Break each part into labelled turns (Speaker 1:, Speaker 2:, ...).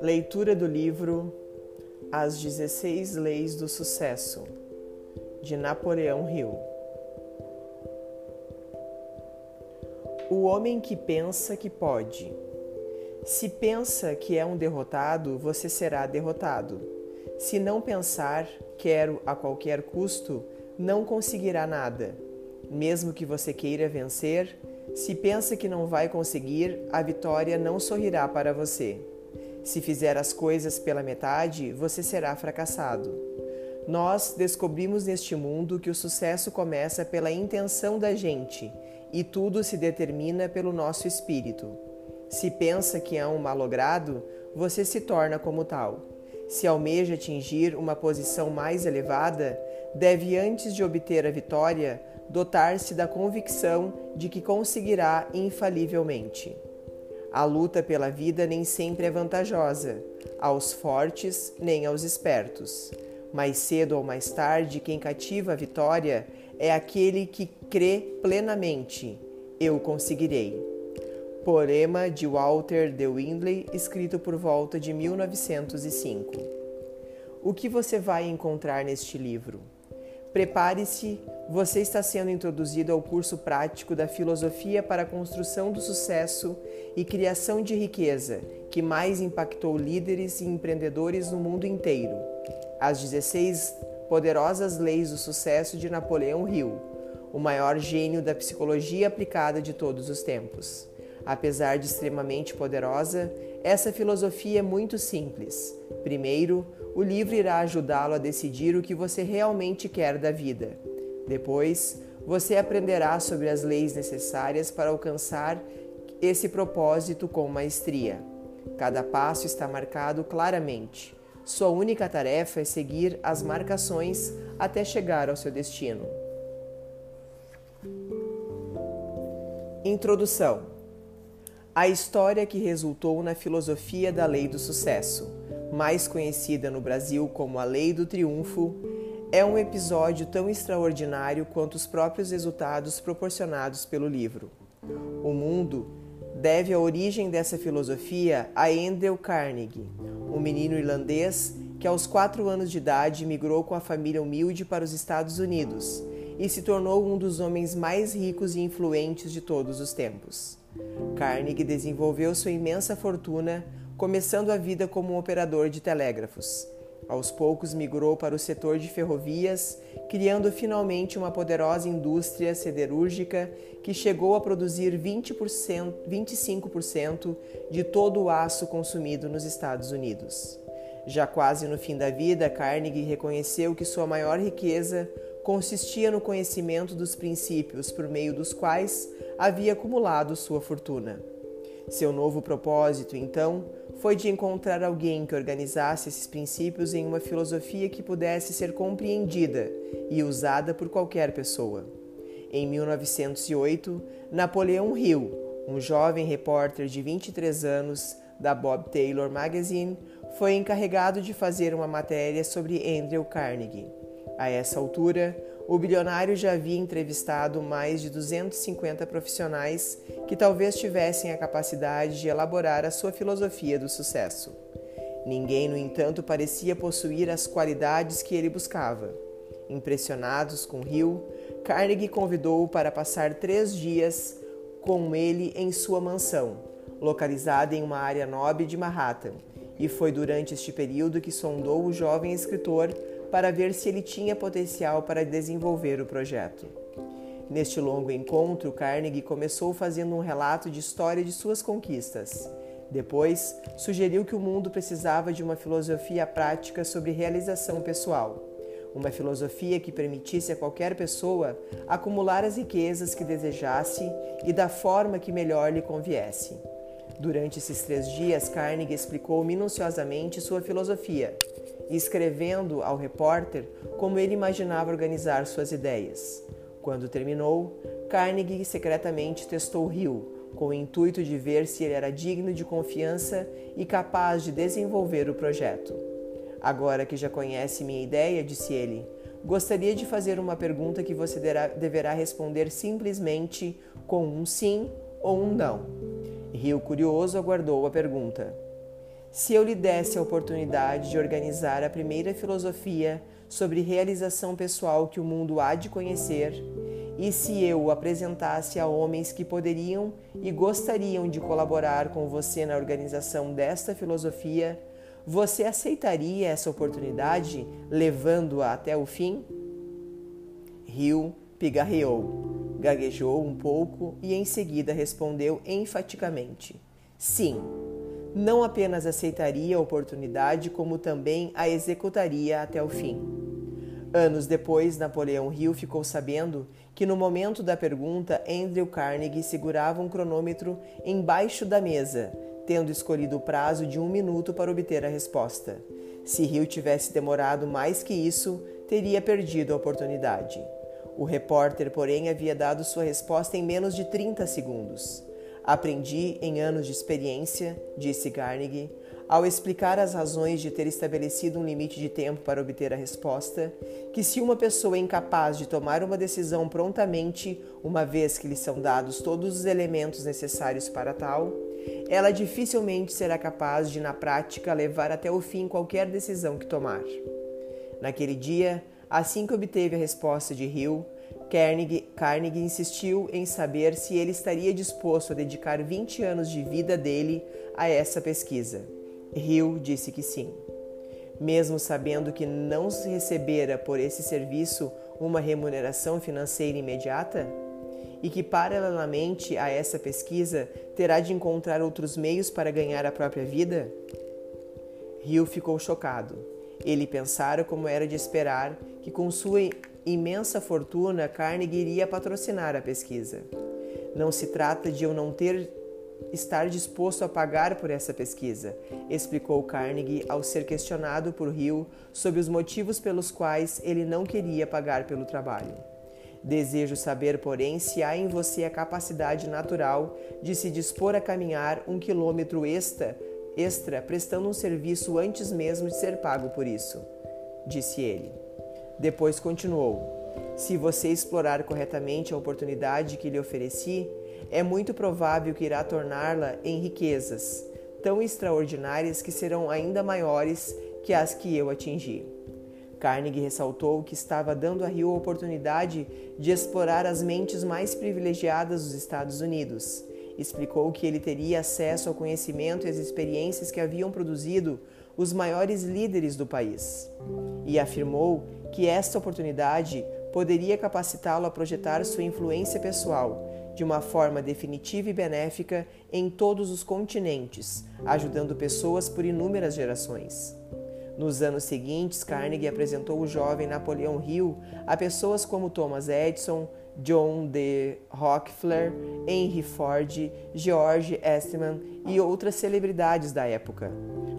Speaker 1: Leitura do livro As 16 Leis do Sucesso, de Napoleão Hill. O homem que pensa que pode. Se pensa que é um derrotado, você será derrotado. Se não pensar, quero a qualquer custo, não conseguirá nada. Mesmo que você queira vencer, se pensa que não vai conseguir, a vitória não sorrirá para você. Se fizer as coisas pela metade, você será fracassado. Nós descobrimos neste mundo que o sucesso começa pela intenção da gente e tudo se determina pelo nosso espírito. Se pensa que é um malogrado, você se torna como tal. Se almeja atingir uma posição mais elevada, deve, antes de obter a vitória, dotar-se da convicção de que conseguirá infalivelmente. A luta pela vida nem sempre é vantajosa, aos fortes nem aos espertos. Mais cedo ou mais tarde, quem cativa a vitória é aquele que crê plenamente: Eu conseguirei. Poema de Walter de Windley, escrito por volta de 1905. O que você vai encontrar neste livro? Prepare-se, você está sendo introduzido ao curso prático da Filosofia para a Construção do Sucesso e Criação de Riqueza, que mais impactou líderes e empreendedores no mundo inteiro. As 16 poderosas leis do sucesso de Napoleão Hill, o maior gênio da psicologia aplicada de todos os tempos. Apesar de extremamente poderosa, essa filosofia é muito simples. Primeiro, o livro irá ajudá-lo a decidir o que você realmente quer da vida. Depois, você aprenderá sobre as leis necessárias para alcançar esse propósito com maestria. Cada passo está marcado claramente. Sua única tarefa é seguir as marcações até chegar ao seu destino. Introdução a história que resultou na filosofia da lei do sucesso, mais conhecida no Brasil como a lei do triunfo, é um episódio tão extraordinário quanto os próprios resultados proporcionados pelo livro. O mundo deve a origem dessa filosofia a Andrew Carnegie, um menino irlandês que aos quatro anos de idade migrou com a família humilde para os Estados Unidos e se tornou um dos homens mais ricos e influentes de todos os tempos. Carnegie desenvolveu sua imensa fortuna, começando a vida como um operador de telégrafos. Aos poucos migrou para o setor de ferrovias, criando finalmente uma poderosa indústria siderúrgica que chegou a produzir 20%, 25% de todo o aço consumido nos Estados Unidos. Já quase no fim da vida, Carnegie reconheceu que sua maior riqueza consistia no conhecimento dos princípios por meio dos quais havia acumulado sua fortuna. Seu novo propósito, então, foi de encontrar alguém que organizasse esses princípios em uma filosofia que pudesse ser compreendida e usada por qualquer pessoa. Em 1908, Napoleão Hill, um jovem repórter de 23 anos da Bob Taylor Magazine, foi encarregado de fazer uma matéria sobre Andrew Carnegie. A essa altura, o bilionário já havia entrevistado mais de 250 profissionais que talvez tivessem a capacidade de elaborar a sua filosofia do sucesso. Ninguém, no entanto, parecia possuir as qualidades que ele buscava. Impressionados com Hill, Carnegie convidou-o para passar três dias com ele em sua mansão, localizada em uma área nobre de Manhattan, e foi durante este período que sondou o jovem escritor para ver se ele tinha potencial para desenvolver o projeto. Neste longo encontro, Carnegie começou fazendo um relato de história de suas conquistas. Depois, sugeriu que o mundo precisava de uma filosofia prática sobre realização pessoal. Uma filosofia que permitisse a qualquer pessoa acumular as riquezas que desejasse e da forma que melhor lhe conviesse. Durante esses três dias, Carnegie explicou minuciosamente sua filosofia, escrevendo ao repórter como ele imaginava organizar suas ideias. Quando terminou, Carnegie secretamente testou Hill, com o intuito de ver se ele era digno de confiança e capaz de desenvolver o projeto. Agora que já conhece minha ideia, disse ele, gostaria de fazer uma pergunta que você deverá responder simplesmente com um sim ou um não. Rio curioso aguardou a pergunta. Se eu lhe desse a oportunidade de organizar a primeira filosofia sobre realização pessoal que o mundo há de conhecer, e se eu o apresentasse a homens que poderiam e gostariam de colaborar com você na organização desta filosofia, você aceitaria essa oportunidade, levando-a até o fim? Rio pigarreou, gaguejou um pouco e em seguida respondeu enfaticamente: Sim. Não apenas aceitaria a oportunidade, como também a executaria até o fim. Anos depois, Napoleão Hill ficou sabendo que no momento da pergunta, Andrew Carnegie segurava um cronômetro embaixo da mesa, tendo escolhido o prazo de um minuto para obter a resposta. Se Hill tivesse demorado mais que isso, teria perdido a oportunidade. O repórter, porém, havia dado sua resposta em menos de 30 segundos. Aprendi em anos de experiência, disse Carnegie, ao explicar as razões de ter estabelecido um limite de tempo para obter a resposta, que se uma pessoa é incapaz de tomar uma decisão prontamente, uma vez que lhe são dados todos os elementos necessários para tal, ela dificilmente será capaz de, na prática, levar até o fim qualquer decisão que tomar. Naquele dia, assim que obteve a resposta de Hill, Carnegie, Carnegie insistiu em saber se ele estaria disposto a dedicar 20 anos de vida dele a essa pesquisa. Hill disse que sim. Mesmo sabendo que não recebera por esse serviço uma remuneração financeira imediata? e que, paralelamente a essa pesquisa, terá de encontrar outros meios para ganhar a própria vida? Rio ficou chocado. Ele pensara, como era de esperar, que com sua imensa fortuna Carnegie iria patrocinar a pesquisa. Não se trata de eu não ter estar disposto a pagar por essa pesquisa, explicou Carnegie ao ser questionado por Hill sobre os motivos pelos quais ele não queria pagar pelo trabalho. Desejo saber, porém, se há em você a capacidade natural de se dispor a caminhar um quilômetro extra, extra prestando um serviço antes mesmo de ser pago por isso, disse ele. Depois continuou: Se você explorar corretamente a oportunidade que lhe ofereci, é muito provável que irá torná-la em riquezas tão extraordinárias que serão ainda maiores que as que eu atingi. Carnegie ressaltou que estava dando a Rio a oportunidade de explorar as mentes mais privilegiadas dos Estados Unidos. Explicou que ele teria acesso ao conhecimento e às experiências que haviam produzido os maiores líderes do país. E afirmou que esta oportunidade poderia capacitá-lo a projetar sua influência pessoal de uma forma definitiva e benéfica em todos os continentes, ajudando pessoas por inúmeras gerações. Nos anos seguintes, Carnegie apresentou o jovem Napoleão Hill a pessoas como Thomas Edison, John D. Rockefeller, Henry Ford, George Eastman e outras celebridades da época.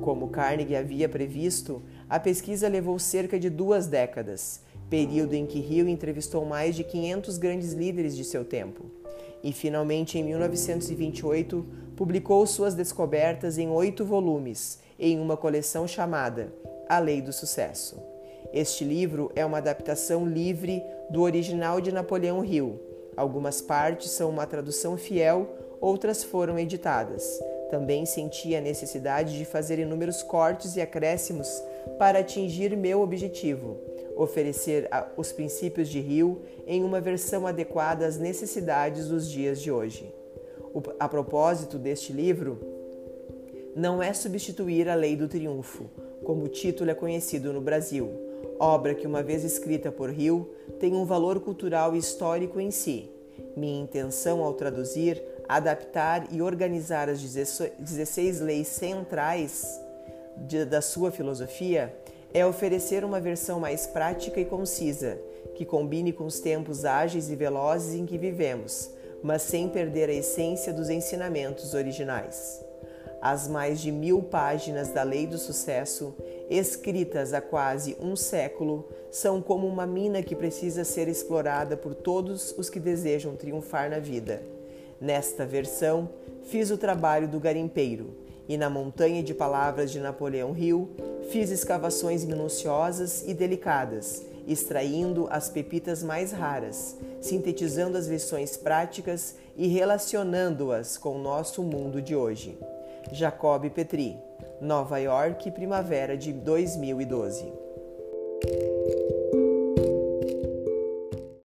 Speaker 1: Como Carnegie havia previsto, a pesquisa levou cerca de duas décadas, período em que Hill entrevistou mais de 500 grandes líderes de seu tempo. E finalmente, em 1928, publicou suas descobertas em oito volumes em uma coleção chamada A Lei do Sucesso. Este livro é uma adaptação livre do original de Napoleão Hill. Algumas partes são uma tradução fiel, outras foram editadas. Também senti a necessidade de fazer inúmeros cortes e acréscimos para atingir meu objetivo, oferecer os princípios de Hill em uma versão adequada às necessidades dos dias de hoje. A propósito deste livro, não é substituir a Lei do Triunfo, como o título é conhecido no Brasil, obra que, uma vez escrita por Hill, tem um valor cultural e histórico em si. Minha intenção ao traduzir, adaptar e organizar as 16 leis centrais de, da sua filosofia é oferecer uma versão mais prática e concisa, que combine com os tempos ágeis e velozes em que vivemos, mas sem perder a essência dos ensinamentos originais. As mais de mil páginas da Lei do Sucesso, escritas há quase um século, são como uma mina que precisa ser explorada por todos os que desejam triunfar na vida. Nesta versão, fiz o trabalho do garimpeiro e na montanha de palavras de Napoleão Hill, fiz escavações minuciosas e delicadas, extraindo as pepitas mais raras, sintetizando as lições práticas e relacionando-as com o nosso mundo de hoje. Jacob Petri, Nova York, primavera de 2012.